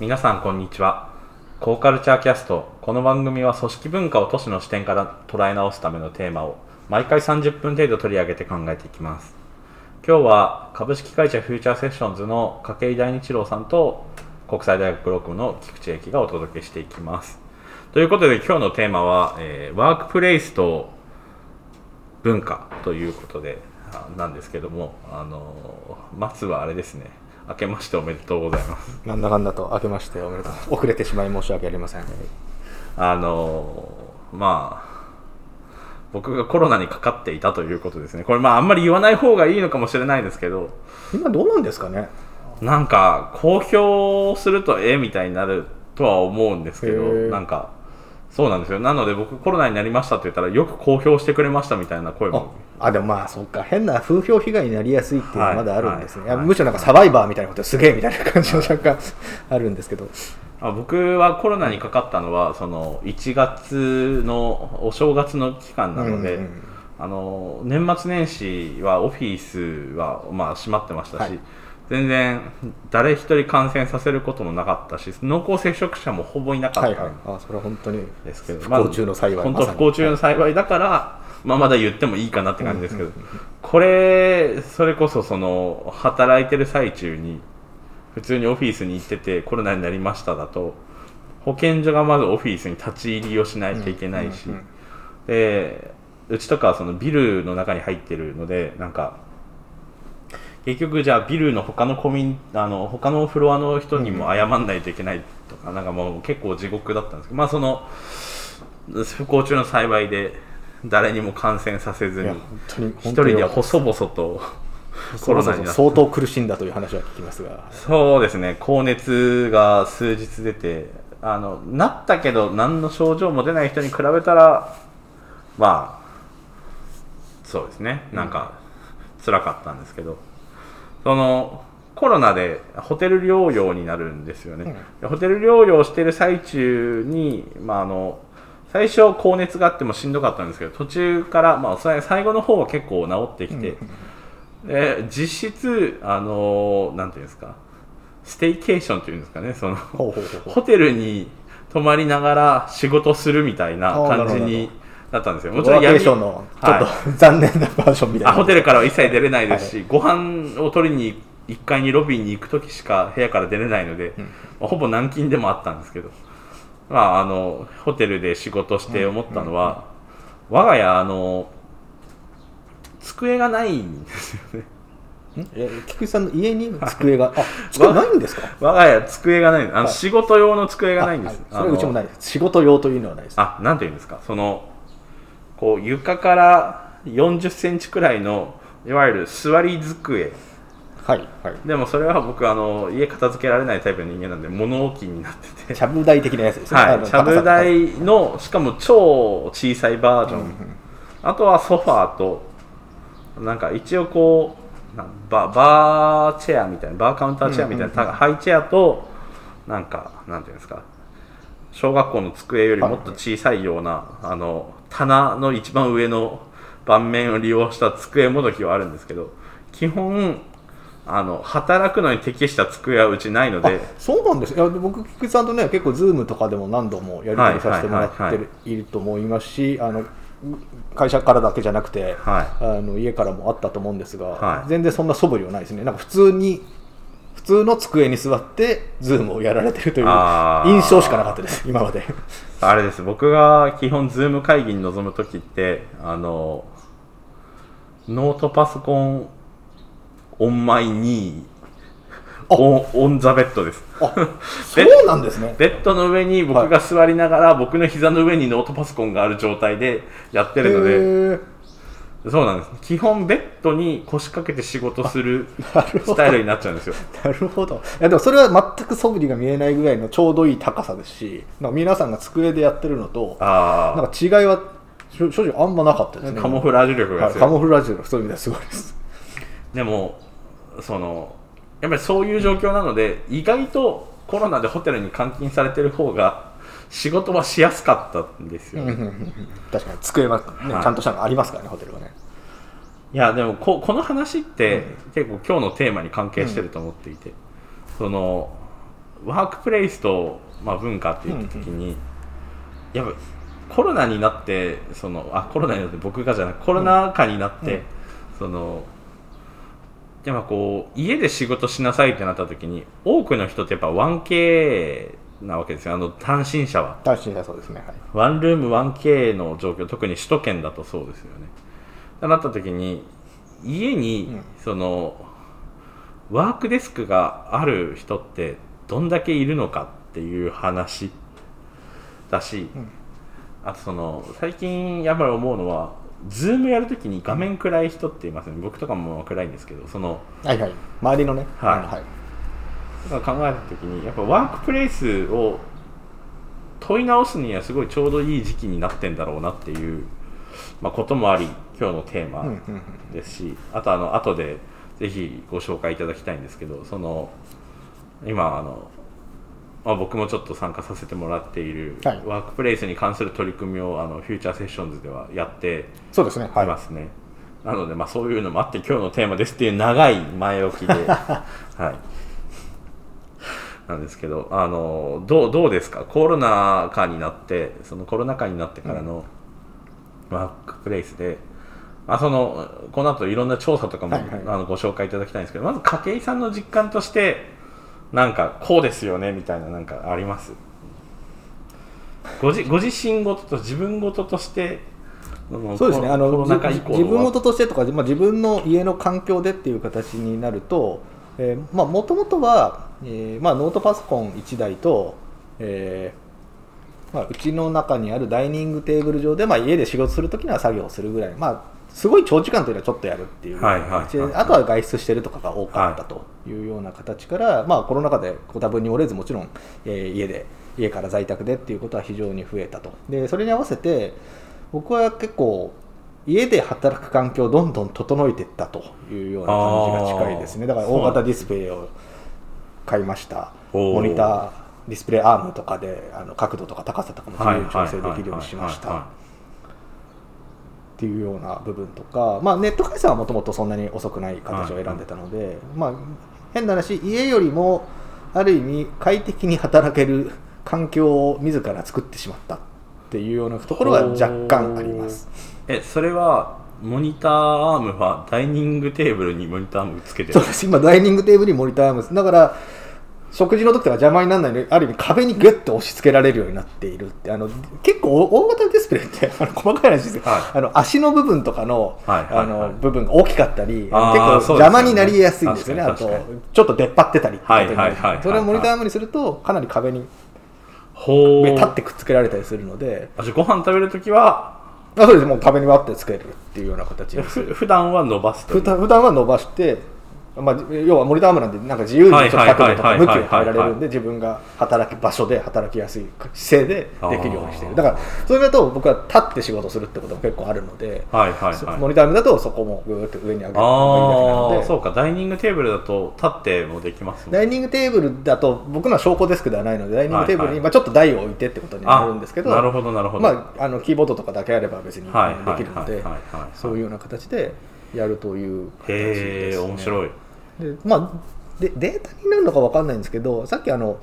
皆さんこんにちは。コーカルチャーキャスト。この番組は組織文化を都市の視点から捉え直すためのテーマを毎回30分程度取り上げて考えていきます。今日は株式会社フューチャーセッションズの筧大日郎さんと国際大学ブロークの菊池駅がお届けしていきます。ということで今日のテーマは、えーワークプレイスと文化ということでなんですけどもあのまずはあれですね。明けましておめでとうございます。なんだかんだと明けましておめでとう。遅れてしまい申し訳ありません、あのまあ僕がコロナにかかっていたということですね。これまああんまり言わない方がいいのかもしれないですけど。今どうなんですかね？なんか公表するとええみたいになるとは思うんですけどなんかそうなんですよ。なので僕コロナになりましたって言ったらよく公表してくれましたみたいな声あもあでもまあそっか。変な風評被害になりやすいっていうのははい。まだあるんですね、はい。いやむしろなんかサバイバーみたいなことすげえみたいな感じの若干あるんですけど。あ僕はコロナにかかったのはその1月のお正月の期間なので、うんうんあの年末年始はオフィスはまあ閉まってましたし、はい。全然誰一人感染させることもなかったし濃厚接触者もほぼいなかったはいはい。あそれは本当にんですけど、不幸中の幸い本まさに当不幸中の幸いだから、まあ、まだ言ってもいいかなって感じですけど、これそれこそその働いてる最中に普通にオフィスに行っててコロナになりましただと保健所がまずオフィスに立ち入りをしないといけないし、でうちとかはそのビルの中に入ってるのでなんか結局じゃあビルの他のコミあの他のフロアの人にも謝んないといけないとか、なんかもう結構地獄だったんですけどまあその不幸中の幸いで誰にも感染させずに一人で細々とコロナに相当苦しんだという話は聞きますが。そうですね。高熱が数日出てあのなったけど何の症状も出ない人に比べたらまあそうですね。なんか辛かったんですけど、そのコロナでホテル療養になるんですよね、でホテル療養してる最中に、まあ、あの最初高熱があってもしんどかったんですけど途中から、まあ、最後の方は結構治ってきて、で実質あのなんていうんですかステイケーションっていうんですかねそのホテルに泊まりながら仕事するみたいな感じになったんですよ。もちろんワーケーションのちょっと、は残念なバージョンみたいな。あホテルからは一切出れないですし、ご飯を取りに1階にロビーに行く時しか部屋から出れないので、まあほぼ軟禁でもあったんですけど、まあ、あのホテルで仕事して思ったのは、我が家あの机がないんですよね。ん え菊池さんの家に机があ机ないんですか？我が家机がない。あの、はい。仕事用の机がないんです、それうちもないです。仕事用というのはないです。あなんていうんですか？そのこう床から40センチくらいのいわゆる座り机はいはい。でもそれは僕あの家片付けられないタイプの人間なんで物置になってて。ちゃぶ台的なやつですね。はいちゃぶ台のしかも超小さいバージョン、あとはソファーとなんか一応こうババーチェアみたいなバーカウンターチェアみたいな、たハイチェアとなんかなんていうんですか小学校の机よりもっと小さいような、あの棚の一番上の盤面を利用した机もどきはあるんですけど基本あの働くのに適した机はうちないので。そうなんです。いやで僕菊池さんとね結構ズームとかでも何度もやり取りさせてもらってはいはいると思いますしあの会社からだけじゃなくて、はい。あの家からもあったと思うんですが、はい。全然そんな素振りはないですね。なんか普通に普通の机に座ってズームをやられてるという印象しかなかったです。今まで。あれです。僕が基本ズーム会議に臨む時ってあのノートパソコン on my knee on on the bed です。あ そうなんですね。ベッドの上に僕が座りながら、僕の膝の上にノートパソコンがある状態でやってるので。そうなんです。基本ベッドに腰掛けて仕事するスタイルになっちゃうんですよ。なるほど。いやでもそれは全く素振りが見えないぐらいのちょうどいい高さですしなんか皆さんが机でやってるのとあなんか違いは正正直あんまなかったですね。あカモフラージュ力がはいカモフラージュのそういう意味ではすごいです。でもそのやっぱりそういう状況なので意外とコロナでホテルに監禁されてる方が仕事はしやすかったんですよ、確かに机は、ねはい。ちゃんとしたのがありますからねホテルはね。いやでもここの話って、結構今日のテーマに関係してると思っていて、そのワークプレイスと、まあ、文化って言った時に、やっぱコロナになってそのあコロナになって僕がじゃなくコロナ禍になって、うん。そのやっぱこう家で仕事しなさいってなった時に多くの人ってやっぱ 1K なわけですよ。あの単身者は。確かにそうですねはい。ワンルーム 1K の状況特に首都圏だとそうですよね。となった時に家にうん。その、ワークデスクがある人ってどんだけいるのかっていう話だし、うん。あとその最近やっぱり思うのはズームやるときに画面暗い人っていますね。僕とかも暗いんですけどそのはいはい。周りのね。はい。はい。だから考えたときにやっぱワークプレイスを問い直すにはすごいちょうどいい時期になってんだろうなっていう、まあ、こともあり今日のテーマですし、あとあの後でぜひご紹介いただきたいんですけどその今あの、まあ、僕もちょっと参加させてもらっている、はい。ワークプレイスに関する取り組みをあのフューチャーセッションズではやってそうですね。はい。いますね、なので、まあ、そういうのもあって今日のテーマですっていう長い前置きで、はい、なんですけどあのどうどうですか？コロナ禍になってそのコロナ禍になってからのワークプレイスで、まあ、そのこの後いろんな調査とかも、はいはい。あのご紹介いただきたいんですけどまず筧井さんの実感としてなんかこうですよねみたいななんかあります？ごじご自身事と自分事としてそうですね。あの自分事としてとか、まあ、自分の家の環境でっていう形になるともともとは、えーまあ、ノートパソコン1台と、えーまあ、うちの中にあるダイニングテーブル上で、まあ、家で仕事するときには作業をするぐらい、まあ、すごい長時間というのはちょっとやるっていうはいはいはいあとは外出してるとかが多かったというような形から、まあ、コロナ禍でご多分に折れずもちろん、えー家で家から在宅でっていうことは非常に増えたと。でそれに合わせて僕は結構家で働く環境をどんどん整えていったというような感じが近いですね。だから大型ディスプレイを買いました。モニターディスプレイアームとかであの角度とか高さとかも自由に調整できるようにしました。っていうような部分とか、まあ、ネット回線はもともとそんなに遅くない形を選んでたので、まあ、変な話家よりもある意味快適に働ける環境を自ら作ってしまったっていうようなところは若干あります。えそれはモニターアームはダイニングテーブルにモニターアームつけてるそうです。今ダイニングテーブルにモニターアームです。だから食事の時とか邪魔にならないのである意味壁にグッと押し付けられるようになっているってあの結構大型ディスプレイって あの細かい話です。けど、はい。あの足の部分とかの,、あの部分が大きかったり結構邪魔になりやすいんですよね。あとちょっと出っ張ってたりそれをモニターアームにするとかなり壁にほう。上立ってくっつけられたりするので。あじゃあご飯食べるときはあそうです。もう壁に割ってつけるっていうような形にす。普段は伸ばす普段は伸ばして、まあ、要はモニターアームなんでなんか自由にちょっと角度とか向きを変えられるんで自分が働く場所で働きやすい姿勢でできるようにしている。だからそれだと僕は立って仕事するってことも結構あるので、はいはいそはい。モニターアームだとそこもぐーっと上に上げるのがいいだけなあので。あそうかダイニングテーブルだと立ってもできますもんダイニングテーブルだと僕のは昇降デスクではないのでダイニングテーブルにまあちょっと台を置いてってことになるんですけどあなるほどなるほど。まあ、あのキーボードとかだけあれば別にはいできるのでそういうような形でやるという形へです、ね、え面白いでまあでデータになるのか分かんないんですけどさっきあの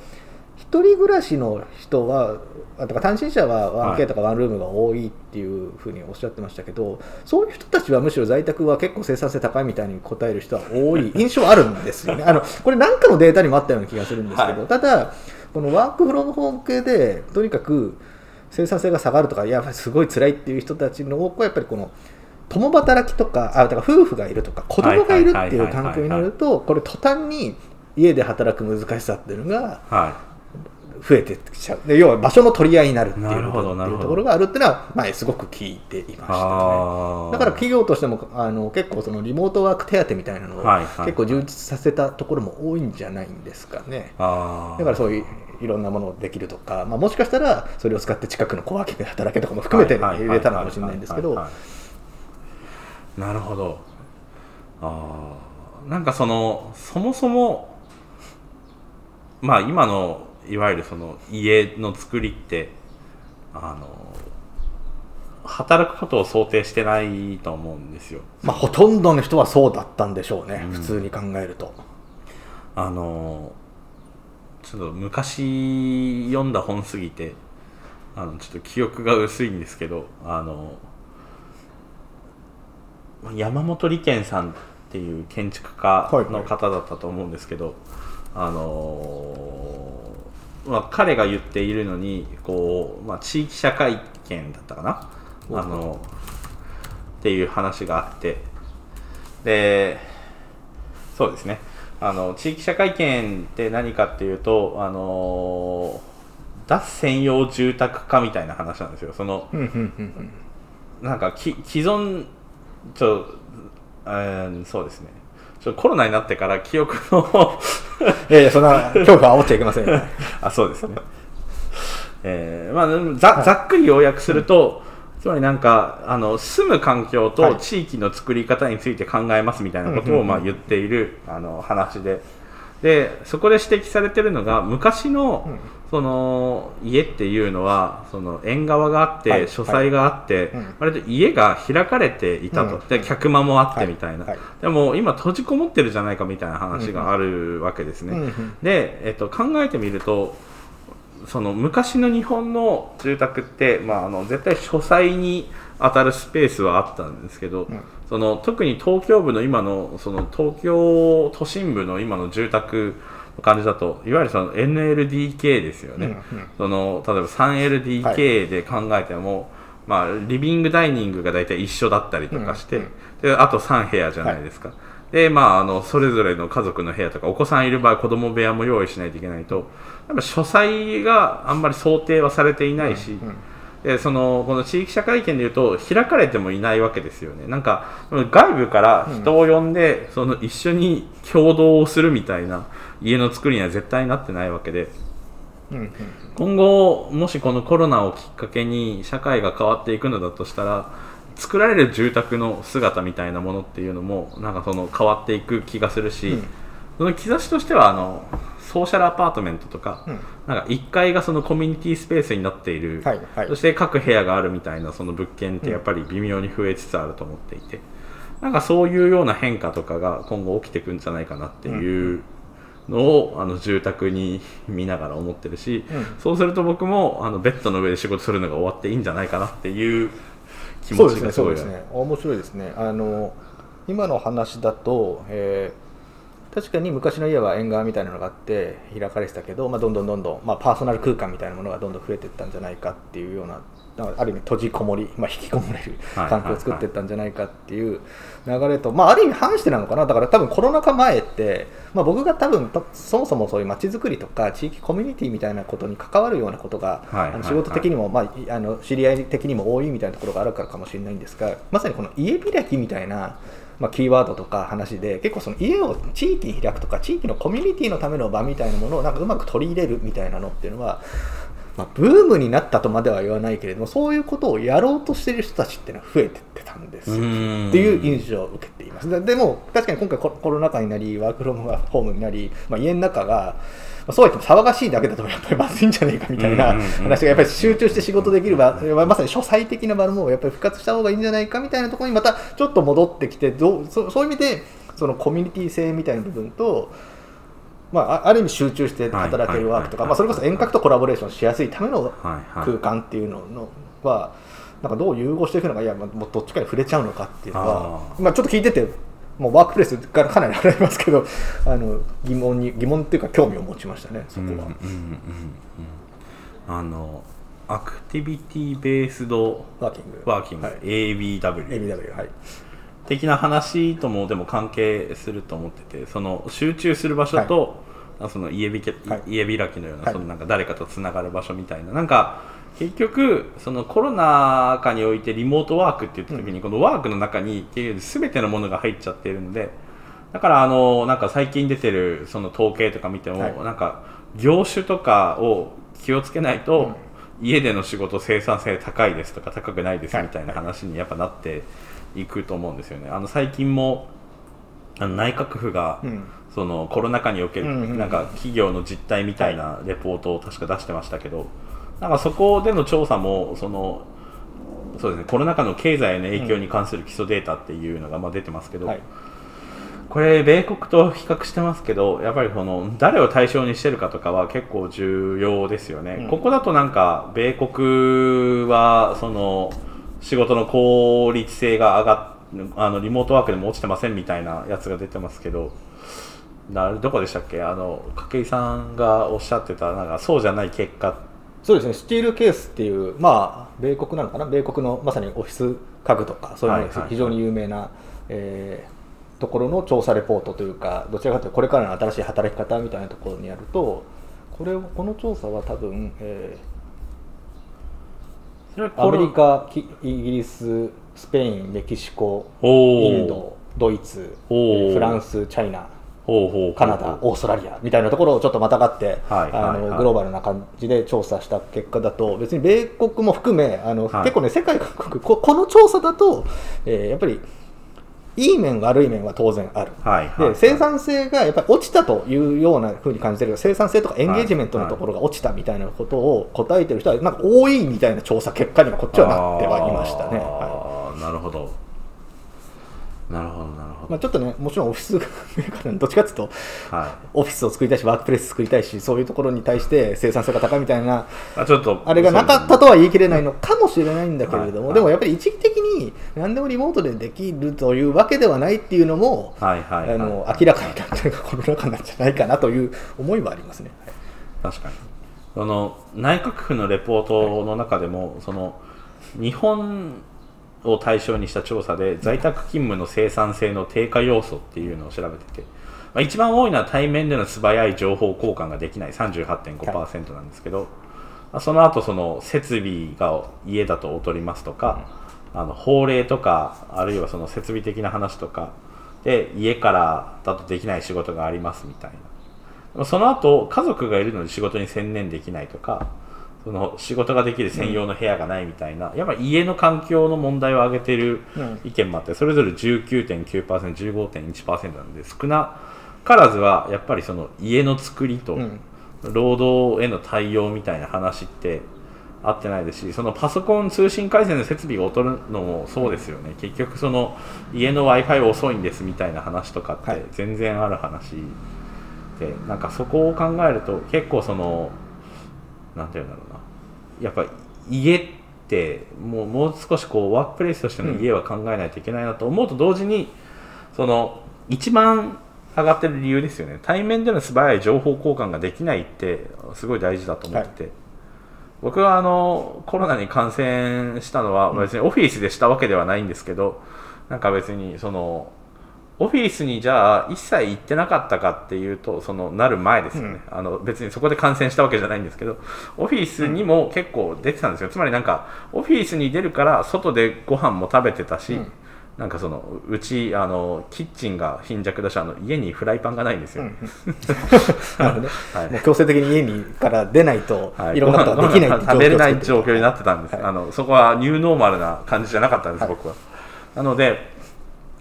一人暮らしの人はあとか単身者は 1K とかワンルームが多いっていうふうにおっしゃってましたけど、そういう人たちはむしろ在宅は結構生産性高いみたいに答える人は多い 印象はあるんですよね。あのこれ何かのデータにもあったような気がするんですけど、はい。ただこのワークフロムホーム系でとにかく生産性が下がるとかやっぱりすごい辛いっていう人たちの多くはやっぱりこの共働きとかあだから夫婦がいるとか子供がいるっていう環境になるとこれ途端に家で働く難しさっていうのがは増えてきちゃう。で要は場所の取り合いになるっていうところがあるっていうのは前すごく聞いていましいたね。だから企業としてもあの結構そのリモートワーク手当みたいなのを結構充実させたところも多いんじゃないんですかね。だからそういういろんなものをできるとか、まあ、もしかしたらそれを使って近くのコワーキングで働けとかも含めて入れたのかもしれないんですけどなるほど。あーなんかそのそもそもまあ今のいわゆるその家の作りってあの働くことを想定してないと思うんですよ。まあ、ほとんどの人はそうだったんでしょうね、うん。普通に考えると。あのちょっと昔読んだ本すぎてあのちょっと記憶が薄いんですけどあの山本理健さんっていう建築家の方だったと思うんですけど、あのまあ、彼が言っているのにこう、まあ、地域社会圏だったかな？あのっていう話があって。でそうですね。あの地域社会圏って何かっていうとあの脱専用住宅化みたいな話なんですよ。そのなんかき既存ちょ、えー、そうですね。ちょコロナになってから記憶の いやいやそんな恐怖は煽っちゃいけません。よ あそうですね。えーまあ、ざざっくり要約すると、つまりなんかあの住む環境と地域の作り方について考えますみたいなことをまあ言っているあの話ででそこで指摘されてるのが昔のその家っていうのはその縁側があって、書斎があって、割と家が開かれていたと、で客間もあってみたいな、でも今閉じこもってるじゃないかみたいな話があるわけですね。で、えっと、考えてみるとその昔の日本の住宅って、まあ、あの絶対書斎に当たるスペースはあったんですけど、うん、その特に東京部の今のその東京都心部の今の住宅の感じだといわゆるその NLDK ですよね、うんうん、その例えば 3LDK で考えても、はい、まあ、リビングダイニングが大体一緒だったりとかして、うんうん、であと3部屋じゃないですか。はい。で、まあ、あの、それぞれの家族の部屋とか、お子さんいる場合、子供部屋も用意しないといけないと、やっぱ書斎があんまり想定はされていないし、うんうんでそのこの地域社会圏でいうと開かれてもいないわけですよね。なんか外部から人を呼んで、うん、その一緒に共同をするみたいな家の作りには絶対なってないわけで、うんうん、今後もしこのコロナをきっかけに社会が変わっていくのだとしたら作られる住宅の姿みたいなものっていうのもなんかその変わっていく気がするし、うん、その兆しとしてはあのソーシャルアパートメントとかうん、なんか1階がそのコミュニティスペースになっている、はいはい、そして各部屋があるみたいなその物件ってやっぱり微妙に増えつつあると思っていて、うん、なんかそういうような変化とかが今後起きてくんじゃないかなっていうのを、あの住宅に見ながら思ってるし、そうすると僕もあのベッドの上で仕事するのが終わっていいんじゃないかなっていう気持ちがすごいですね。面白いですね。あの今の話だと、えー、確かに昔の家は縁側みたいなのがあって開かれてたけど、まあ、どんどんどんどん、まあ、パーソナル空間みたいなものがどんどん増えていったんじゃないかっていうようなある意味閉じこもり、まあ、引きこもれる環境を作っていったんじゃないかっていう流れと、まあ、ある意味反してなのかな。だから多分コロナ禍前って、まあ、僕が多分そもそもそういう街づくりとか地域コミュニティみたいなことに関わるようなことが、あの仕事的にも、まあ、あの知り合い的にも多いみたいなところがあるからかもしれないんですがまさにこの家開きみたいなまあ、キーワードとか話で結構その家を地域に開くとか地域のコミュニティのための場みたいなものをなんかうまく取り入れるみたいなのっていうのはまあ、ブームになったとまでは言わないけれどもそういうことをやろうとしている人たちっていうのは増えてってたんですっていう印象を受けています。でも確かに今回コロナ禍になりワークフロムホームになり、まあ、家の中がまあ、そうは言っても騒がしいだけだとやっぱりまずいんじゃねえかみたいな話がやっぱり集中して仕事できる場、まさに書斎的な場もやっぱり復活した方がいいんじゃないかみたいなところにまたちょっと戻ってきてどうそそういう意味でそのコミュニティ性みたいな部分とまあ、ある意味集中して働けるワークとか、まあ、それこそ遠隔とコラボレーションしやすいための空間っていうのは、なんかどう融合していくのかいや、もうどっちかに触れちゃうのかっていうのはまあ、ちょっと聞いててもうワークプレスからかなり払いますけど あの疑問に疑問っていうか興味を持ちましたねそこは。うんうんうんうん、あのアクティビティベースドワーキング。ワーキング、はい、ABW, ABW はい。的な話ともでも関係すると思っててその集中する場所と、はい、その家びけ、はい、家開きのような,、そのなんか誰かとつながる場所みたいな。なんか結局そのコロナ禍においてリモートワークって言った時に、このワークの中に全てのものが入っちゃってるんでだからあのなんか最近出てるその統計とか見ても、はい、なんか業種とかを気をつけないと、家での仕事生産性高いですとか高くないですみたいな話にやっぱなっていくと思うんですよね。あの最近もあの内閣府が、うん、そのコロナ禍におけるなんか企業の実態みたいなレポートを確か出してましたけど、なんかそこでの調査もそのそうですねコロナ禍の経済への影響に関する基礎データっていうのがまあ出てますけど、はい、これ米国と比較してますけどやっぱりこの誰を対象にしてるかとかは結構重要ですよね、うん。ここだとなんか米国はその仕事の効率性が上がっあのリモートワークでも落ちてませんみたいなやつが出てますけどなどこでしたっけ？あの筧さんがおっしゃってたなんかそうじゃない結果そうですね、スチールケースっていう、まあ、米国なのかな、米国のまさにオフィス家具とか、そういうのはいはいはい。が非常に有名な、えーところの調査レポートというか、どちらかというと、これからの新しい働き方みたいなところにやると、これをこの調査は多分、えーアメリカ、きイギリス、スペイン、メキシコ、インド、ドイツ、フランス、チャイナ、ほうほうカナダ、オーストラリアみたいなところをちょっとまたがって、はいあはいはい。のグローバルな感じで調査した結果だと、別に米国も含め、あのはい。結構ね、世界各国こ、この調査だと、えーやっぱりいい面、悪い面は当然ある。はいはいで生産性がやっぱり落ちたというようなふうに感じてる。生産性とかエンゲージメントのところが落ちたみたいなことを答えてる人はなんか多いみたいな調査結果にはこっちはなってはいましたね。はい。なるほどなるほどなるほど、まあ、ちょっとね、もちろんオフィスメーカーなんでどっちかっていうと、はい。オフィスを作りたいし、ワークプレイス作りたいし、そういうところに対して生産性が高いみたいな、あちょっとあれがなかったとは言い切れないのかもしれないんだけれども、はいでもやっぱり一時的に何でもリモートでできるというわけではないっていうのも、はいはいはい。あの明らかになったのがコロナ禍なんじゃないかなという思いはありますね。確かに。その内閣府のレポートの中でも、その日本を対象にした調査で在宅勤務の生産性の低下要素っていうのを調べてて、まあ、一番多いのは対面での素早い情報交換ができない38.5%なんですけど、まあその後その設備が家だと劣りますとか、あの法令とかあるいはその設備的な話とかで家からだとできない仕事がありますみたいな。その後家族がいるので仕事に専念できないとかその仕事ができる専用の部屋がないみたいな、やっぱり家の環境の問題を挙げているうん。意見もあってそれぞれ 19.9%15.1% なんで少なからずはやっぱりその家の作りとうん。労働への対応みたいな話って合ってないですしそのパソコン通信回線の設備が劣るのもそうですよね。結局その家の w i f i 遅いんですみたいな話とかっはい。て全然ある話で、なんかそこを考えると結構そのなんていうんだろうな。やっぱ家ってもうもう少しこうワークプレイスとしての家は考えないといけないなと思うと同時にその一番上がってる理由ですよね。対面での素早い情報交換ができないってすごい大事だと思ってて、僕はあのコロナに感染したのは別にオフィスでしたわけではないんですけど、なんか別にそのオフィスにじゃあ一切行ってなかったかっていうとそのなる前ですよね、あの別にそこで感染したわけじゃないんですけどオフィスにも結構出てたんですよ、つまりなんかオフィスに出るから外でご飯も食べてたし、うん。なんかそのうちあのキッチンが貧弱だしあの家にフライパンがないんですよ、なので、はい。もう強制的に家にから出ないと、はい。い、ろんなことができない食べれない状況になっってたんです、はい。あのそこはニューノーマルな感じじゃなかったんです、はい。僕は。なので、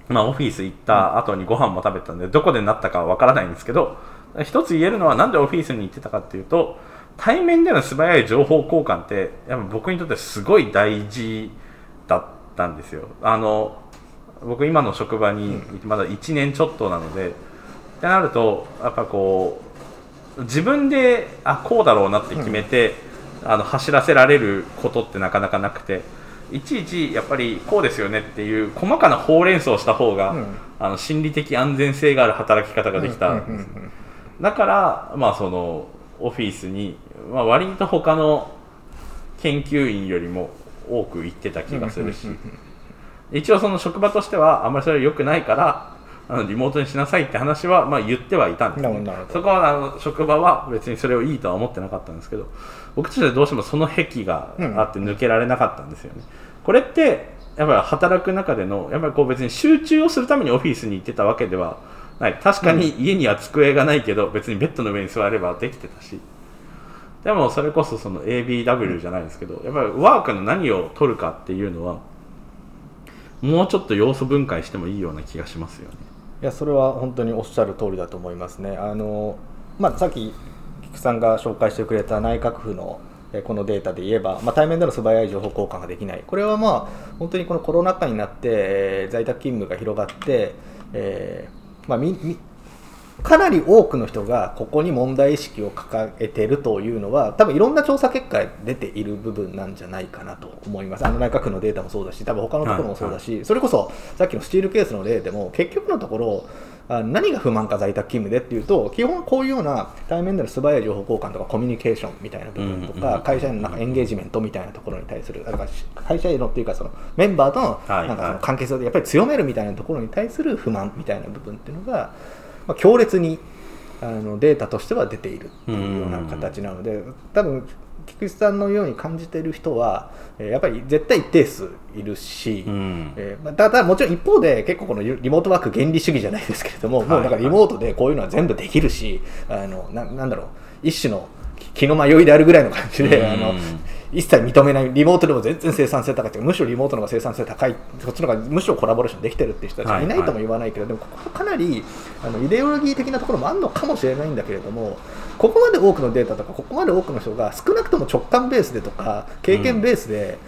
まあ、オフィス行った後にご飯も食べてたんでどこでなったかはわからないんですけど一つ言えるのはなんでオフィスに行ってたかっていうと対面での素早い情報交換ってやっぱ僕にとってすごい大事だったんですよ。あの僕今の職場にまだ1年ちょっとなので、ってなるとやっぱこう自分であこうだろうなって決めて、あの走らせられることってなかなかなくていちいちやっぱりこうですよねっていう細かなほうれん草をした方が、うん。あの心理的安全性がある働き方ができたんです、うんうんうんだから、まあ、そのオフィスに、まあ、割と他の研究員よりも多く行ってた気がするし、一応その職場としてはあんまりそれは良くないからあのリモートにしなさいって話はまあ言ってはいたんです、なるほどなるほど。そこはあの職場は別にそれをいいとは思ってなかったんですけど僕としてはどうしてもその癖があって抜けられなかったんですよね、これってやっぱり働く中でのやっぱりこう別に集中をするためにオフィスに行ってたわけではない。確かに家には机がないけど別にベッドの上に座ればできてたし。でもそれこそその ABW じゃないですけどやっぱりワークの何を取るかっていうのはもうちょっと要素分解してもいいような気がしますよね。いやそれは本当におっしゃる通りだと思いますね。あのまあ、さっき菊さんが紹介してくれた内閣府のえこのデータで言えば、まあ、対面での素早い情報交換ができない、これはまあ本当にこのコロナ禍になって、えー在宅勤務が広がって、えーまあ、みかなり多くの人がここに問題意識を掲げてるというのは多分いろんな調査結果で出ている部分なんじゃないかなと思います。あの内閣府のデータもそうだし多分他のところもそうだし、それこそさっきのスチールケースの例でも結局のところあ何が不満か在宅勤務でっていうと基本こういうような対面での素早い情報交換とかコミュニケーションみたいな部分とか会社へのなんかエンゲージメントみたいなところに対するだから会社へのっていうかそのメンバーとのはいなんかそはいの関係性をやっぱり強めるみたいなところに対する不満みたいな部分っていうのが、まあ、強烈にあのデータとしては出ているっていうような形なので多分菊池さんのように感じている人はえーやっぱり絶対一定数いるし、うん。えーまあ、ただもちろん一方で結構このリモートワーク原理主義じゃないですけれども、もうだからリモートでこういうのは全部できるしあのななんだろう一種の気の迷いであるぐらいの感じで、うん。あの一切認めないリモートでも全然生産性高いというかむしろリモートの方が生産性高いそっちの方がむしろコラボレーションできてるっていう人たちはいないとも言わないけど、でもここかなりあのイデオロギー的なところもあるのかもしれないんだけれどもここまで多くのデータとかここまで多くの人が少なくとも直感ベースでとか経験ベースで、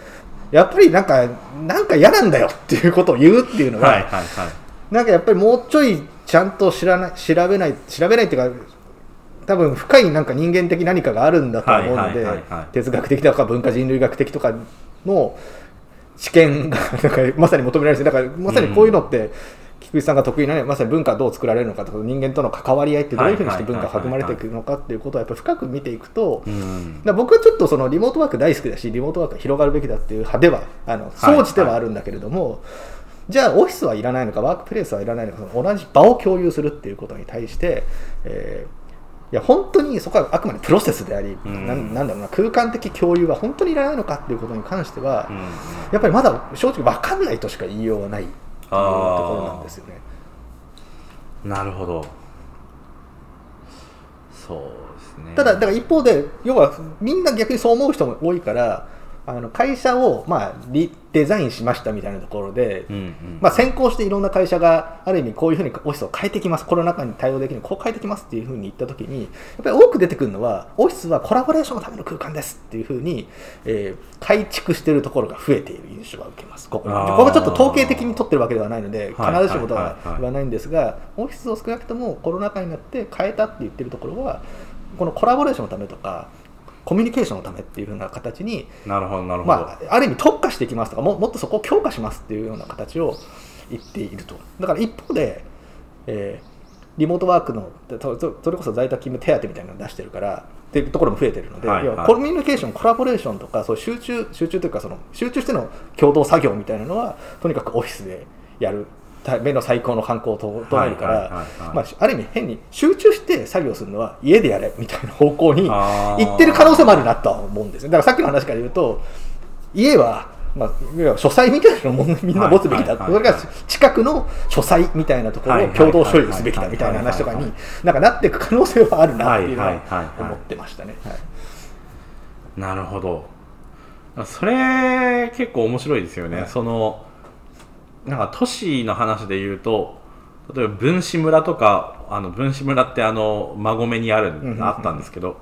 やっぱりなんかなんか嫌なんだよっていうことを言うっていうのが、はいはいはい。なんかやっぱりもうちょいちゃんと知らない調べない調べないっていうか多分深いなんか人間的何かがあるんだと思うので、はいはいはいはい。哲学的とか文化人類学的とかの知見がなんかまさに求められてだからまさにこういうのって、菊池さんが得意なねまさに文化はどう作られるのかとか人間との関わり合いってどういうふうにして文化が育まれていくのかっていうことをやっぱり深く見ていくと、う僕はちょっとそのリモートワーク大好きだしリモートワークが広がるべきだっていう派ではあの総じてはあるんだけれども、じゃあオフィスはいらないのかワークプレイスはいらないのか同じ場を共有するっていうことに対して、えーいや本当にそこはあくまでプロセスであり、うん。なんなんだろうな空間的共有は本当にいらないのかっていうことに関しては、うん。やっぱりまだ正直分かんないとしか言いようがないっていうところなんですよね。なるほど。そうですねただ、だから一方で、要はみんな逆にそう思う人も多いから、あの会社を、まあ、リデザインしましたみたいなところで、うんうん。まあ、先行していろんな会社がある意味こういうふうにオフィスを変えてきます、コロナ禍に対応できる。こう変えてきますっていうふうに言ったときに、やっぱり多く出てくるのは、オフィスはコラボレーションのための空間ですっていうふうに、えー改築しているところが増えている印象は受けます、ここここはちょっと統計的に取ってるわけではないので、必はいずしもとは言わないんですが、オフィスを少なくともコロナ禍になって変えたって言ってるところは、このコラボレーションのためとか、コミュニケーションのためっていうふうな形になるほどなるほど、まあ、ある意味特化していきますとかももっとそこを強化しますっていうような形を言っていると。だから一方で、えーリモートワークのそれこそ在宅勤務手当みたいなのを出してるからっていうところも増えてるので、はい要ははいコミュニケーションコラボレーションとかそう集中集中というかその集中しての共同作業みたいなのはとにかくオフィスでやるための最高の観光をと唱えるから、まあ、ある意味変に集中して作業するのは家でやれみたいな方向に行ってる可能性もあるなとは思うんですよ。だからさっきの話から言うと家は、まあ、書斎みたいなのもみんな持つべきだ、それが近くの書斎みたいなところを共同所有すべきだみたいな話とかになんかなっていく可能性はあるなっていうのは思ってましたね。はい。なるほど。それ結構面白いですよね、はい。そのなんか都市の話で言うと例えば分子村とかあの分子村ってあの馬込にあるんうんうん。あったんですけど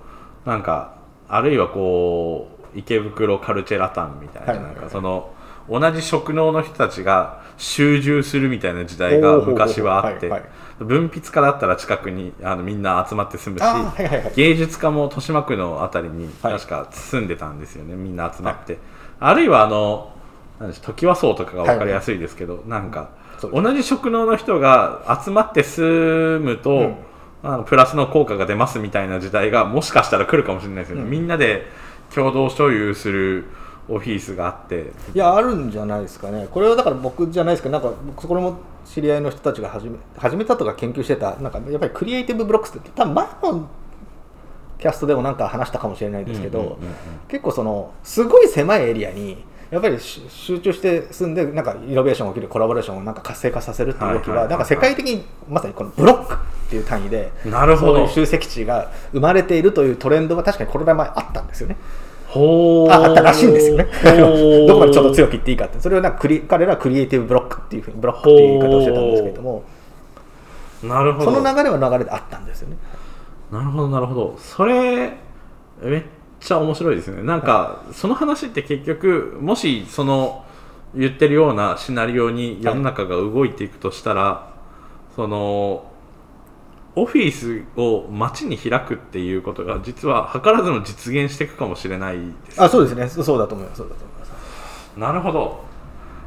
なんかあるいはこう池袋カルチェラタンみたいな,、はいなんかその同じ職能の人たちが集中するみたいな時代が昔はあって、はいはい。文筆家だったら近くにあのみんな集まって住むし、はいはいはい。芸術家も豊島区のあたりにはい。確か住んでたんですよね、みんな集まって、あるいはあのなんでしょうとかが分かりやすいですけど、なんか同じ職能の人が集まって住むと、うん。あのプラスの効果が出ますみたいな時代がもしかしたら来るかもしれないですよね、うん。みんなで共同所有するオフィスがあって。いやあるんじゃないですかね、これはだから僕じゃないですけど、なんか僕これも知り合いの人たちが始め始めたとか研究してた、なんかやっぱりクリエイティブブロックスって、多分前のキャストでもなんか話したかもしれないですけど、結構その、すごい狭いエリアに、やっぱりし集中して住んで、なんかイノベーションが起きる、コラボレーションをなんか活性化させるっていう動きは、なんか世界的にまさにこのブロックっていう単位で、なるほど。集積地が生まれているというトレンドは確かにコロナ前あったんですよね。ほー。ああったらしいんですよね。どこまでちょっと強く言っていいかって、それをなんかクリ彼らはクリエイティブブロックっていうふうに、ブロックっていう言い方をしてたんですけれども、なるほど。その流れは流れであったんですよね。なるほどなるほど。それめっちゃ面白いですね。なんか、その話って結局もしその言ってるようなシナリオに世の中が動いていくとしたら、そのオフィスを街に開くっていうことが実は図らずも実現していくかもしれないですあそうですね。そうだと思います。そうだと思います。なるほど。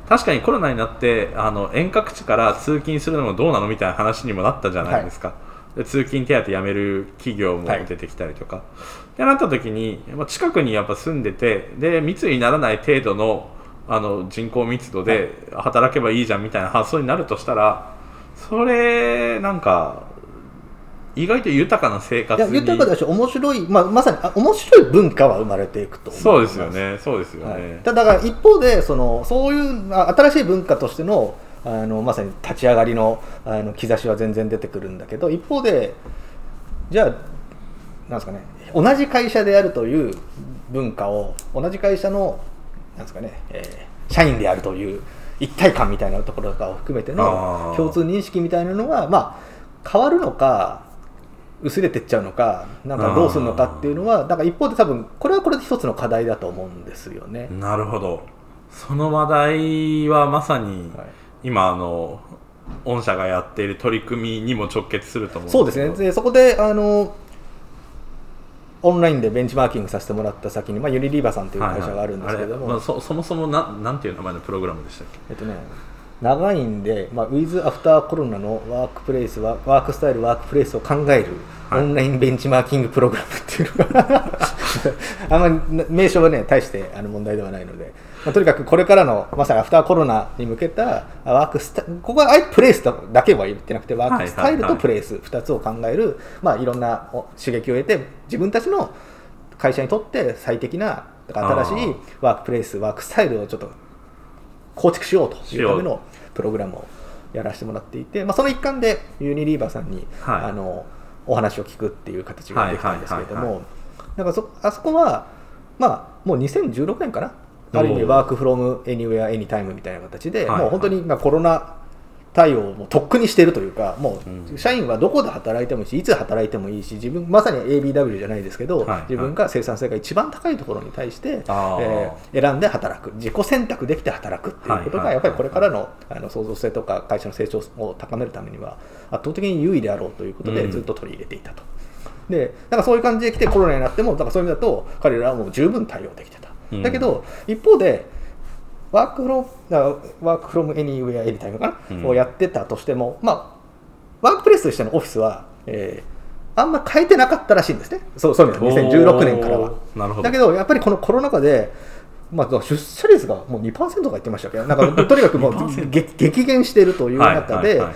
確かにコロナになってあの遠隔地から通勤するのもどうなのみたいな話にもなったじゃないですか、で通勤手当やめる企業も出てきたりとか、ってなった時にまあ近くにやっぱ住んでてで密にならない程度のあの人口密度で働けばいいじゃんみたいな発想になるとしたらそれなんか意外と豊かな生い活にや豊かだし面白い、まあ、まさにあ面白い文化は生まれていくとそうですよね。そうですよね、はい、ただだから一方でそのそういうあ新しい文化としてのあのまさに立ち上がりのあの兆しは全然出てくるんだけど一方でじゃあなんですかね同じ会社であるという文化を同じ会社のなんですかね、えー社員であるという一体感みたいなところとかを含めての共通認識みたいなのが、まあ、変わるのか薄れてっちゃうのかなんかどうするのかっていうのはだから一方で多分これはこれで一つの課題だと思うんですよね。なるほど。その話題はまさにはい。今あの御社がやっている取り組みにも直結すると思うんそうですね。でそこであのオンラインでベンチマーキングさせてもらった先に、まあ、ユニリーバさんという会社があるんですけれども、はいはい。まあ、そそもそもななんていう名前のプログラムでしたっけ？えっとね、長いんで、まあ、ウィズ・アフター・コロナのワークプレイスワワークスタイルワークプレイスを考えるはい。オンラインベンチマーキングプログラムっていうのが。あんまり名称はね大してあの問題ではないので、まあ、とにかくこれからのまさにアフターコロナに向けたあワークスタここはあえてプレイスだけは言ってなくてワークスタイルとプレイス2つを考える、まあ、いろんなお刺激を得て自分たちの会社にとって最適なだから新しいワークプレイスワークスタイルをちょっと構築しようというためのプログラムをやらせてもらっていて、まあ、その一環でユニリーバーさんに、はい。あのお話を聞くっていう形ができたんですけれどもなんかそあそこは、まあ、もう2016年かなある意味ワークフロムエニウェアエニタイムみたいな形で、はいもう本当にまあコロナ対応をもうとっくにしているというかもう社員はどこで働いてもいいしいつ働いてもいいし自分まさに ABW じゃないですけど、はいはい。自分が生産性が一番高いところに対して、えー選んで働く。自己選択できて働くっていうことがやっぱりこれからのあの創造性とか会社の成長を高めるためには圧倒的に優位であろうということでうん。ずっと取り入れていたと。でなんかそういう感じで来てコロナになってもだからそういう意味だと彼らはもう十分対応できてた、うん。だけど一方でワークフロムワークフロムエニウェアエニタイムかな、うん。をやってたとしてもまあワークプレイスとしてのオフィスは、えーあんま変えてなかったらしいんですね。そうそういう意味で2016年からは。なるほど。だけどやっぱりこのコロナ禍で、まあ、出社率がもう2%とか言ってましたけ？どなんかとにかくもう 2%激激減しているという中でや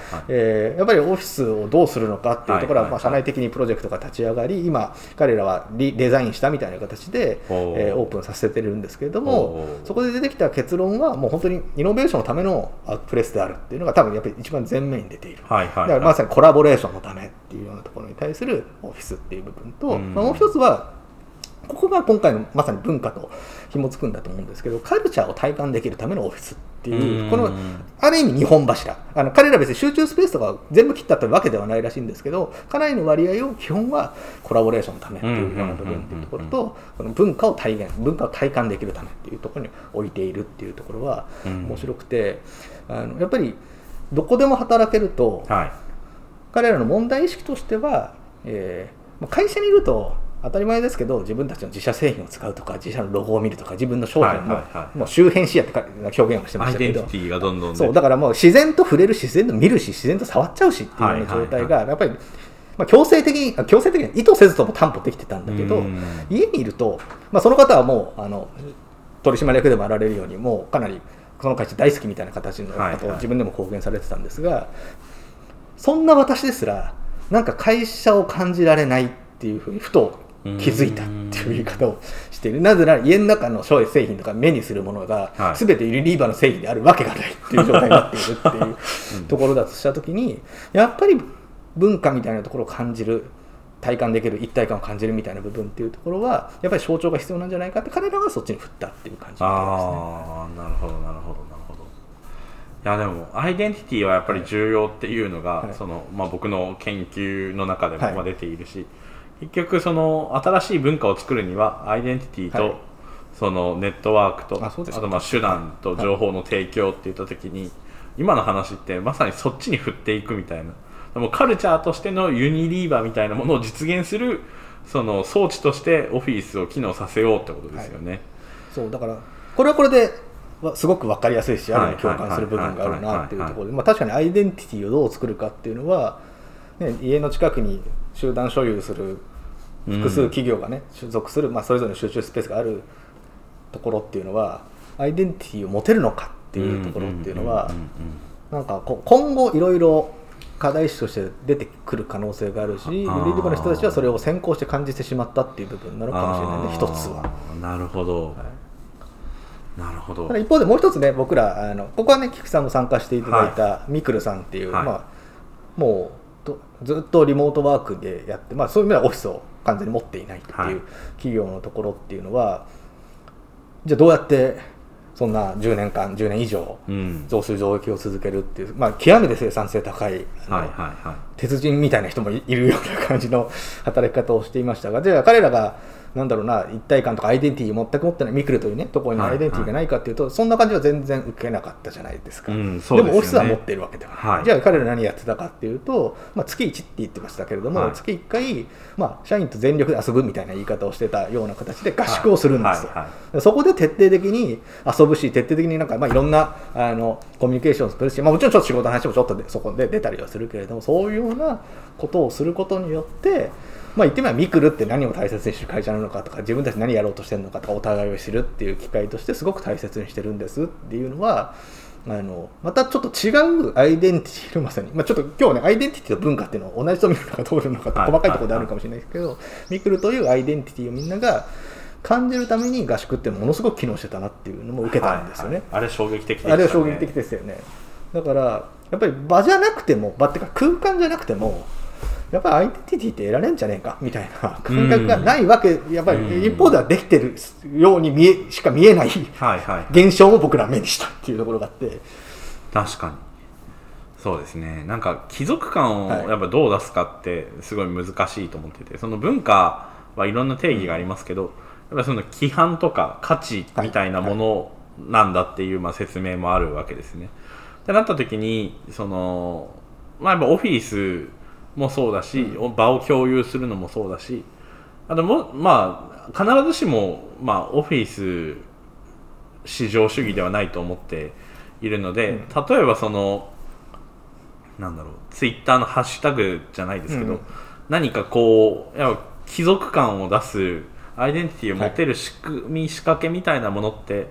っぱりオフィスをどうするのかっていうところは、まあ、社内的にプロジェクトが立ち上がり今彼らはリデザインしたみたいな形で、えーオープンさせてるんですけれどおもーそこで出てきた結論はもう本当にイノベーションのためのプレスであるっていうのが多分やっぱり一番前面に出ている。だからまさにコラボレーションのためっていうようなところに対するオフィスっていう部分と、うん。まあ、もう一つはここが今回のまさに文化と紐付くんだと思うんですけどカルチャーを体感できるためのオフィスっていううん。このある意味日本柱。あの彼ら別に集中スペースとか全部切ったってわけではないらしいんですけどかなりの割合を基本はコラボレーションのためっていうような部分っていうところとこの文化を体現文化を体感できるためっていうところに置いているっていうところはうん。面白くてあのやっぱりどこでも働けるとはい。彼らの問題意識としては、えーまあ会社にいると当たり前ですけど自分たちの自社製品を使うとか自社のロゴを見るとか自分の商品の、はいはいはい。もう周辺視野ってか表現をしてましたけど。デンティティがどんどんね。そうだからもう自然と触れるし自然と見るし自然と触っちゃうしっていうような状態がやっぱり、まあ、強制的にあ強制的に意図せずとも担保できてたんだけどうん。家にいると、まあ、その方はもうあの取締役でもあられるようにもうかなりその会社大好きみたいな形のはいはい。ことを自分でも公言されてたんですが、そんな私ですらなんか会社を感じられないっていうふうにふと気づいたっていう言い方をしている。なぜなら家の中の商製品とか目にするものがはい。全てユニリーバーの製品であるわけがないっていう状態になっているっていうところだとした時にやっぱり文化みたいなところを感じる体感できる一体感を感じるみたいな部分っていうところはやっぱり象徴が必要なんじゃないかって彼らがそっちに振ったっていう感じですね。ああなるほどなるほど。なるほど。いやでもアイデンティティはやっぱり重要っていうのが、はい。そのまあ、僕の研究の中でも出ているし、結局その新しい文化を作るにはアイデンティティと、はい。そのネットワークとあとまあ手段と情報の提供っていった時に、今の話ってまさにそっちに振っていくみたいな。でもカルチャーとしてのユニリーバーみたいなものを実現するその装置としてオフィスを機能させようってことですよね、そうだからこれはこれでわすごく分かりやすいし、はい。ある意味共感する部分があるなっていうところはい。で、まあ、確かにアイデンティティをどう作るかっていうのは、ね、家の近くに集団所有する複数企業がね、所属する、まあ、それぞれの集中スペースがあるところっていうのはアイデンティティを持てるのかっていうところっていうのは、なんか今後いろいろ課題視として出てくる可能性があるしリーバーの人たちはそれを先行して感じてしまったっていう部分なのかもしれないね一つは。なるほど、はい。なるほど。一方でもう一つね僕らあのここはね菊さんも参加していただいたミクルさんっていう、はい。まあ、もうとずっとリモートワークでやって、まあ、そういう意味ではオフィスを完全に持っていないってはい。いう企業のところっていうのは、じゃあどうやってそんな10年間10年以上うん。増水増益を続けるっていう、まあ、極めて生産性高い鉄人みたいな人もいいるような感じの働き方をしていましたがじゃあ彼らがなんだろうな一体感とかアイデンティティを全く持ってないミクルというねところにはいアイデンティティがないかっていうと、そんな感じは全然受けなかったじゃないですか、うんですよね。もオフィスは持っているわけではない、はい。じゃあ彼ら何やってたかっていうと、まあ、月1って言ってましたけれども、はい。月1回、まあ、社員と全力で遊ぶみたいな言い方をしてたような形で合宿をするんですよ、そこで徹底的に遊ぶし徹底的になんか、まあ、いろんなあのコミュニケーションをするし、まあ、もちろんちょっと仕事の話もちょっとでそこで出たりはするけれどもそういうようなことをすることによって、まあ、言ってみればミクルって何を大切にしてる会社なのかとか自分たち何やろうとしてるのかとかお互いを知るっていう機会としてすごく大切にしてるんですっていうのはあのまたちょっと違うアイデンティティのまさに、まあ、ちょっと今日ねアイデンティティと文化っていうのを同じと見るのかどうなのかってはい細かいところであるかもしれないですけど、ミクルというアイデンティティをみんなが感じるために合宿ってものすごく機能してたなっていうのも受けたんですよね。はいはいあれ衝撃的でねあれは衝撃的ですよね。だから、やっぱり場じゃなくても、場っていうか空間じゃなくても、やっぱりアイデンティティって得られんじゃねえかみたいな感覚がないわけ、やっぱうんり一方ではできてるように見えしか見えない。現象も僕らは目にしたっていうところがあって、確かに。そうですね。なんか貴族感をはい。やっぱどう出すかってすごい難しいと思ってて。その文化はいろんな定義がありますけど、やっぱりその規範とか価値みたいなものなんだっていうまあ説明もあるわけですね。ってなった時にその、まあ、やっぱオフィスもそうだし、場を共有するのもそうだしあともまあ必ずしも、まあ、オフィス市場主義ではないと思っているので、例えばそのなんだろうツイッターのハッシュタグじゃないですけど、うん。何かこうや貴族感を出すアイデンティティを持てる仕組み、仕掛けみたいなものって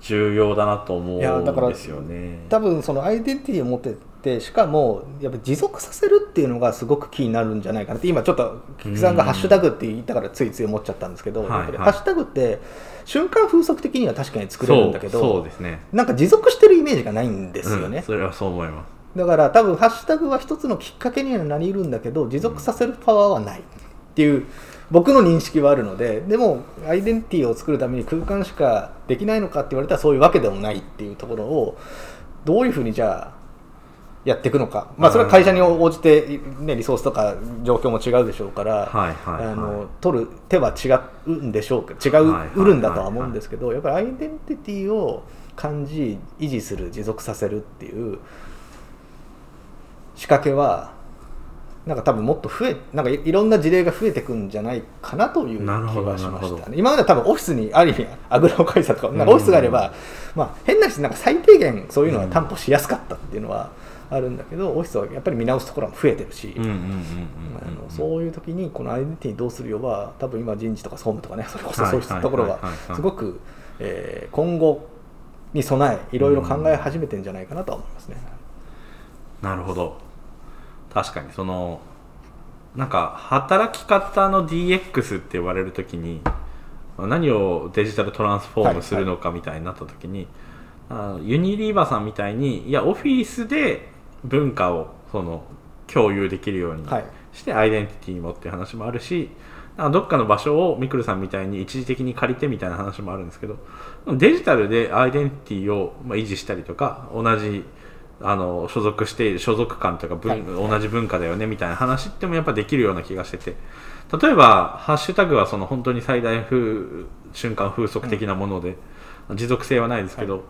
重要だなと思うんですよね。多分そのアイデンティティを持ってて、しかもやっぱ持続させるっていうのがすごくキーになるんじゃないかなって、今ちょっと菊さんがハッシュタグって言ったからついつい思っちゃったんですけど、はいはいハッシュタグって瞬間風速的には確かに作れるんだけど、そうですね。なんか持続してるイメージがないんですよね、うんそれはそう思います。だから多分ハッシュタグは一つのきっかけにはなり得るんだけど持続させるパワーはないっていう僕の認識はあるのででもアイデンティティを作るために空間しかできないのかって言われたらそういうわけでもないっていうところをどういうふうにじゃあやっていくのか、まあ、それは会社に応じて、ね、リソースとか状況も違うでしょうから、はいはいはい。あの取る手は違うんでしょうけど違はいはいはいうるんだとは思うんですけどやっぱりアイデンティティを感じ維持する持続させるっていう仕掛けはなんか多分もっと増えなんかいいろんな事例が増えてくんじゃないかなという気なるほどはしましたね今までは多分オフィスにある意味あぐらをかいたとかなんかオフィスがあれば、まあ、変な話なんか最低限そういうのは担保しやすかったっていうのはあるんだけど、オフィスはやっぱり見直すところも増えてるし、そういう時にこのアイデンティティどうするよは多分今人事とか総務とかねそれこそはいそういうところがはいはいはいはいすごく、えー今後に備えいろいろ考え始めてんじゃないかなとは思いますね。なるほど。確かにそのなんか働き方の DX って言われるときに何をデジタルトランスフォームするのかみたいになったときに、あのユニリーバーさんみたいにいやオフィスで文化をその共有できるようにはい。してアイデンティティもっていう話もあるしなんかどっかの場所をミクルさんみたいに一時的に借りてみたいな話もあるんですけどデジタルでアイデンティティをまあ維持したりとか同じあの所属している所属感とか文、はい。同じ文化だよねみたいな話ってもやっぱできるような気がしてて。例えばハッシュタグはその本当に最大風瞬間風速的なもので、持続性はないですけど、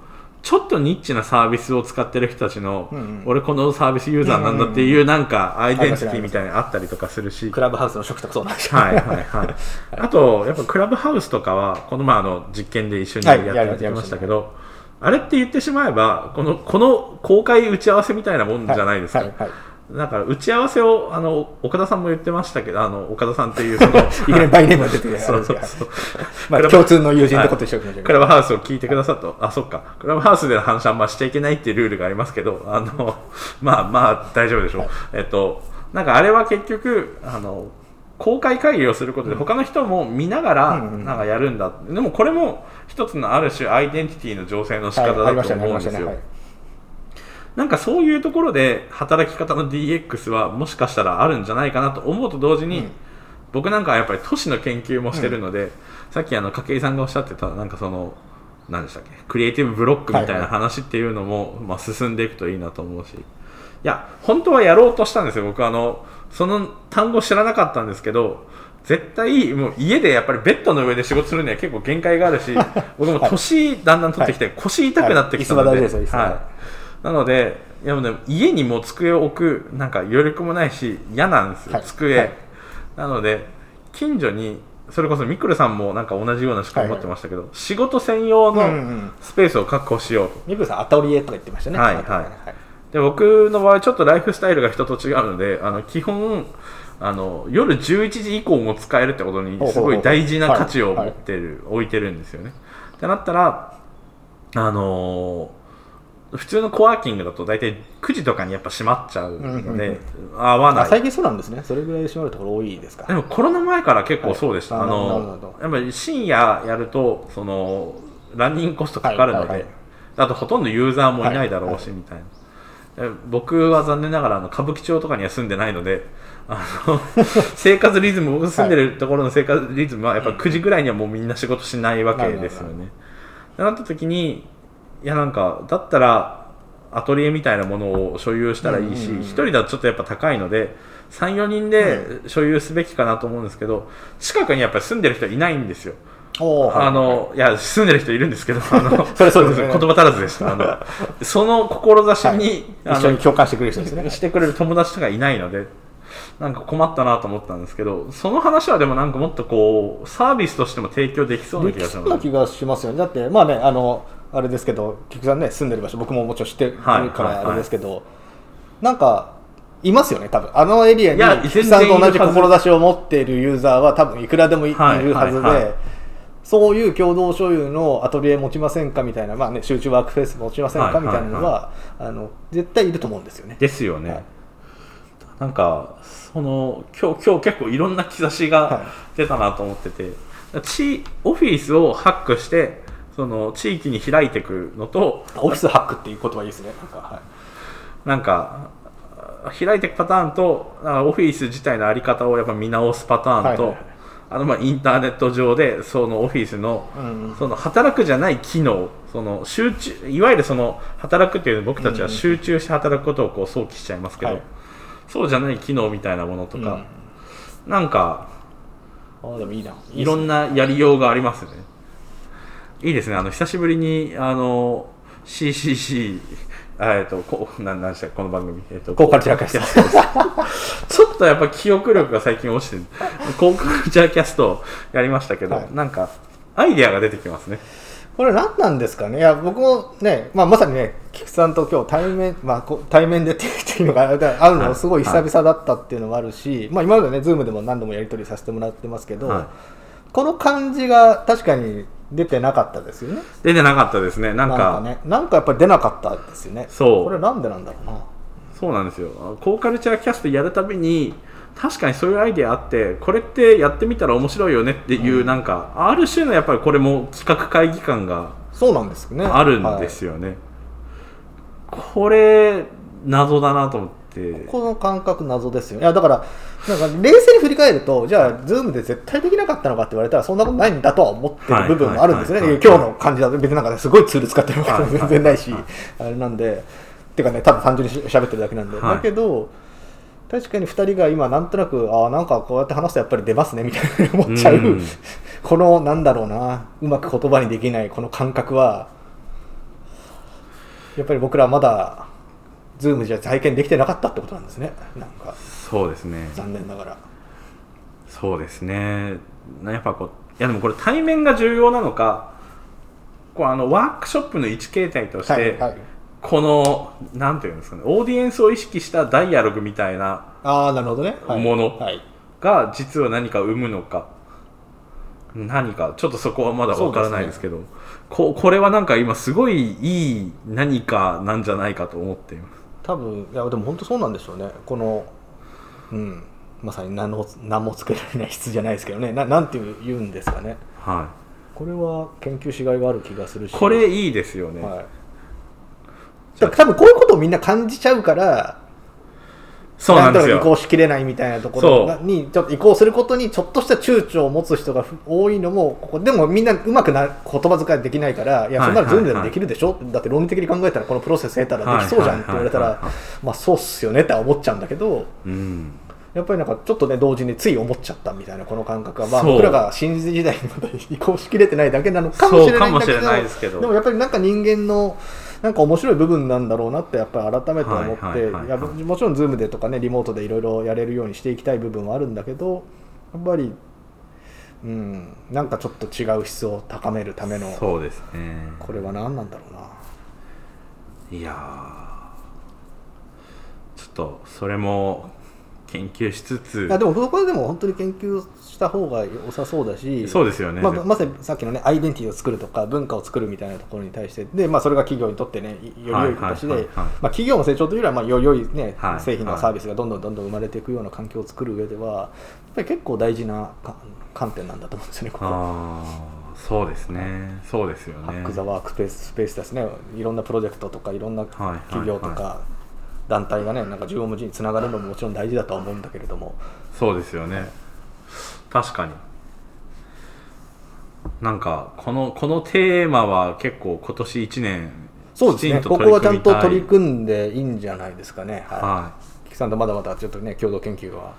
ちょっとニッチなサービスを使ってる人たちの、うんうん。俺このサービスユーザーなんだっていうなんかアイデンティティみたいなのあったりとかするし、クラブハウスの初期とかそうなんですよ。はいはいはい。あと、やっぱクラブハウスとかは、この前あの実験で一緒にやってましたけやど、あれって言ってしまえば、このこの公開打ち合わせみたいなもんじゃないですか。はいはいはいだから打ち合わせをあの岡田さんも言ってましたけど、あの岡田さんっていうその いきなりバイネームが出てくるそうそうそう。まあ共通の友人ってことでしょうけどクラブハウスを聞いてくださったと、あ、そっか、クラブハウスでの反射はまあしちゃいけないっていうルールがありますけど、あのまあまあ大丈夫でしょう、はい。えっと、なんかあれは結局、あの公開会議をすることで、他の人も見ながらうんうんなんかやるんだ、でもこれも一つのある種、アイデンティティの醸成の仕方だと思うんですよ。はい。なんかそういうところで働き方の DX はもしかしたらあるんじゃないかなと思うと同時に、うん。僕なんかはやっぱり都市の研究もしてるので、さっきあの筧さんがおっしゃってたなんかその何でしたっけクリエイティブブロックみたいな話っていうのも、まあ、進んでいくといいなと思うし。いや本当はやろうとしたんですよ。僕あのその単語知らなかったんですけど絶対もう家でやっぱりベッドの上で仕事するには結構限界があるし僕も年だんだん取ってきて、腰痛くなってきたので、はい。はいなのでいやもうね家にも机を置くなんか余力もないし嫌なんですよ、はい。机、はい。なので近所にそれこそミクルさんもなんか同じような思考を持ってましたけど、仕事専用のんスペースを確保しようと、ミクさんアトリエとか言ってましたね。はいはい。で僕の場合ちょっとライフスタイルが人と違うのであの基本あの夜11時以降も使えるってことにすごい大事な価値を持ってる、置いてるんですよね。ってなったらあのー普通のコワーキングだと大体9時とかにやっぱ閉まっちゃうので、合わない。あ最近そうなんですね。それぐらいで閉まるところ多いですか。でもコロナ前から結構そうでした、はい。あのやっぱり深夜やるとそのランニングコストかかるので、あとほとんどユーザーもいないだろうし、みたいな。え僕は残念ながらあの歌舞伎町とかには住んでないのであの 生活リズム僕住んでるところの生活リズムはやっぱ9時ぐらいにはもうみんな仕事しないわけですよね。なった時にいやなんかだったらアトリエみたいなものを所有したらいいし、うんうんうん一人だとちょっとやっぱ高いので34人で所有すべきかなと思うんですけど近くにやっぱり住んでる人いないんですよ。あのいや住んでる人いるんですけどあの それそうですね。言葉足らずでした。あのその志に、あの一緒に共感してくれる人ですね。してくれる友達とかいないのでなんか困ったなと思ったんですけどその話はでもなんかもっとこうサービスとしても提供できそうな気がします。そうな気がしますよね。だってまあねあのあれですけど菊さんね住んでる場所僕ももちろん知ってるはいからあれですけど、なんかいますよね多分。あのエリアに菊さんと同じ志を持っているユーザーは多分いくらでもい,、はいるはずで、はいはいそういう共同所有のアトリエ持ちませんかみたいな、まあね、集中ワークフェイス持ちませんか、はいみたいなのはあの絶対いると思うんですよね。ですよね、はい。なんかその今日今日結構いろんな兆しが出たなと思ってて、地オフィスをハックしてその地域に開いていくのとオフィスハックっていう言葉いいですね。なんかはい。なんかあ開いていくパターンとなんかオフィス自体のあり方をやっぱ見直すパターンと、はいはいはい。あのまあインターネット上でそのオフィスのうん。うんその働くじゃない機能その集中いわゆるその働くっていう僕たちは集中して働くことをこう想起しちゃいますけど、はい。そうじゃない機能みたいなものとか、なんかああでもいいな。いろんなやりようがありますねいいですね。あの久しぶりにあの CCC あえっとこうなんなんでしたこの番組、えっとコーカルチャーキャスト。ちょっとやっぱ記憶力が最近落ちてるコーカルチャーキャストやりましたけど、はい。なんかアイデアが出てきますね。これ何なんですかね。いや僕もね、まあ、まさにね菊池さんと今日対面、まあ、こう対面でっていうのが会うのはい。すごい久々だったっていうのもあるし、まあ、今までね Zoom でも何度もやり取りさせてもらってますけど、はい。この感じが確かに出てなかったですよね。出てなかったですね。なんかなんかねなんかやっぱり出なかったですよね。そう。これなんでなんだろうな。そうなんですよ。コーカルチャーキャストやるたびに確かにそういうアイデアあってこれってやってみたら面白いよねっていう、なんかある種のやっぱりこれも企画会議感がそうなんですよね。あるんですよね、これ謎だなと思って。この感覚謎ですよね。いやだからなんか冷静に振り返るとじゃあ Zoom で絶対できなかったのかって言われたらそんなことないんだとは思ってる部分もあるんですよね、今日の感じだと別になんか、ね、すごいツール使ってるわけでもはい全然ないし、はいあれなんでっていうかねただ単純にし喋ってるだけなんで、はい。だけど確かに2人が今なんとなくああなんかこうやって話すとやっぱり出ますねみたいな思っちゃう、うん。このなんだろうなうまく言葉にできないこの感覚はやっぱり僕らまだズームじゃ体験できてなかったってことなんですね。なんか。そうですね。残念ながら。そうですね。なやっぱこういやでもこれ対面が重要なのかこうあのワークショップの一形態として、はいはい。このなんていうんですかねオーディエンスを意識したダイアログみたいなああなるほどね、はい、ものはい。が実は何か生むのか何かちょっとそこはまだわからないですけどここれはなんか今すごいいい何かなんじゃないかと思っています多分いやでも本当そうなんでしょうね。このうん。まさに何も何もつけられない質じゃないですけどね。ななんて言うんですかね。はこれは研究しがいがある気がするし。いこれいいですよね、はい。だから多分こういうことをみんな感じちゃうからそうなんですとか移行よしきれないみたいなところにちょっと移行することにちょっとした躊躇を持つ人がふ多いのもここでもみんなうまくな言葉遣いできないからいやはいそんなのズームできるでしょ、だって論理的に考えたらこのプロセス得たらできそうじゃんって言われたらはいはいはいはい。まあそうっすよねっては思っちゃうんだけどうん。やっぱりなんかちょっとね同時につい思っちゃったみたいなこの感覚はまあ僕らが新時代にまだ移行しきれてないだけなのかもしれないんだけどそうかもしれないですけど。でもやっぱりなんか人間のなんか面白い部分なんだろうなってやっぱり改めて思って、もちろん Zoom でとかねリモートでいろいろやれるようにしていきたい部分はあるんだけどやっぱりうんなんかちょっと違う質を高めるためのそうですね。これは何なんだろうな。いやーちょっとそれも研究しつついやでもそこはでも本当に研究した方が良さそうだしそうですよね。まあ、まさにさっきのねアイデンティティを作るとか文化を作るみたいなところに対してで、まあ、それが企業にとってねいより良い形で企業の成長というよりはまあより良い、ねはい。製品とかサービスがどんどんどんどん生まれていくような環境を作る上ではやっぱり結構大事なか観点なんだと思うんですよねここ。ああそうですね。そうですよね。ハック・ザ・ワークスペーススペースですね。いろんなプロジェクトとかいろんな企業とか、は団体がねなんか縦横無尽につながるのももちろん大事だとは思うんだけれども。そうですよね確かに。なんかこのこのテーマは結構今年1年そうですね。ここはちゃんと取り組んでいいんじゃないですかね。はい、は菊さんとまだまだちょっとね共同研究は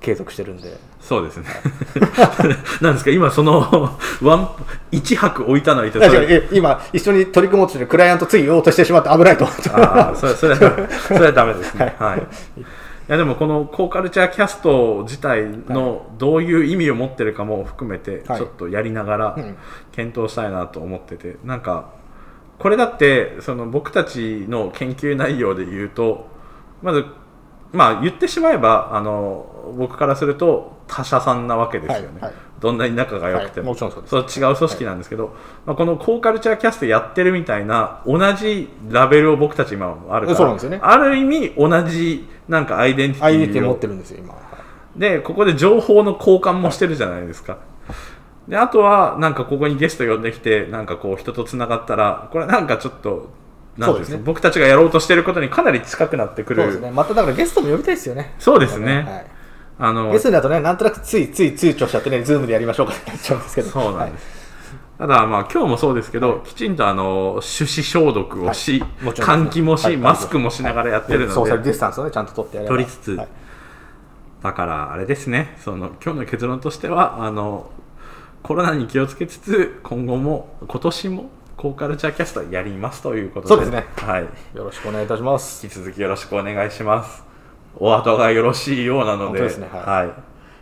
継続してるんで。いそうですね。なんですか今その ワン一泊置いたのに今一緒に取り組もうとしてるクライアントつい言おうとしてしまって危ないと思って。ああそれそれはそれはダメですね。はい、い、やでもこのコーカルチャーキャスト自体のどういう意味を持ってるかも含めてちはい。ょっとやりながらうん。検討したいなと思っててなんかこれだってその僕たちの研究内容で言うとまずまあ言ってしまえばあの僕からすると他社さんなわけですよね、はいはい。どんなに仲が良くても,、はいもちろんそうです。そう違う組織なんですけど、まあ、このコーカルチャーキャストやってるみたいな同じラベルを僕たち今あるからそうなんですよね。ある意味同じなんかアイデンティティアイデンティティ持をってるんですよ今、はいでここで情報の交換もしてるじゃないですか、であとはなんかここにゲスト呼んできてなんかこう人とつながったらこれなんかちょっとなんですね。僕たちがやろうとしてることにかなり近くなってくる。そうですね。まただからゲストも呼びたいですよね。そうですねはいあのゲストだとねなんとなくついつい躊躇しちゃってねズームでやりましょうか。ってなっちゃうんですけど。そうなんです、ただまあ今日もそうですけど、きちんとあの手指消毒をし、はい。換気もし、はい。マスクもしながらやってるので、ソーシャルディスタンスをねちゃんと取ってやれば。取りつつ。はい。だからあれですね。その今日の結論としてはあのコロナに気をつけつつ今後も今年もコーカルチャーキャストやりますということで。そうですね。はい、よろしくお願いいたします。引き続きよろしくお願いしますお後がよろしいようなのではい、今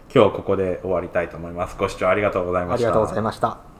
日はここで終わりたいと思います。ご視聴ありがとうございました。ありがとうございました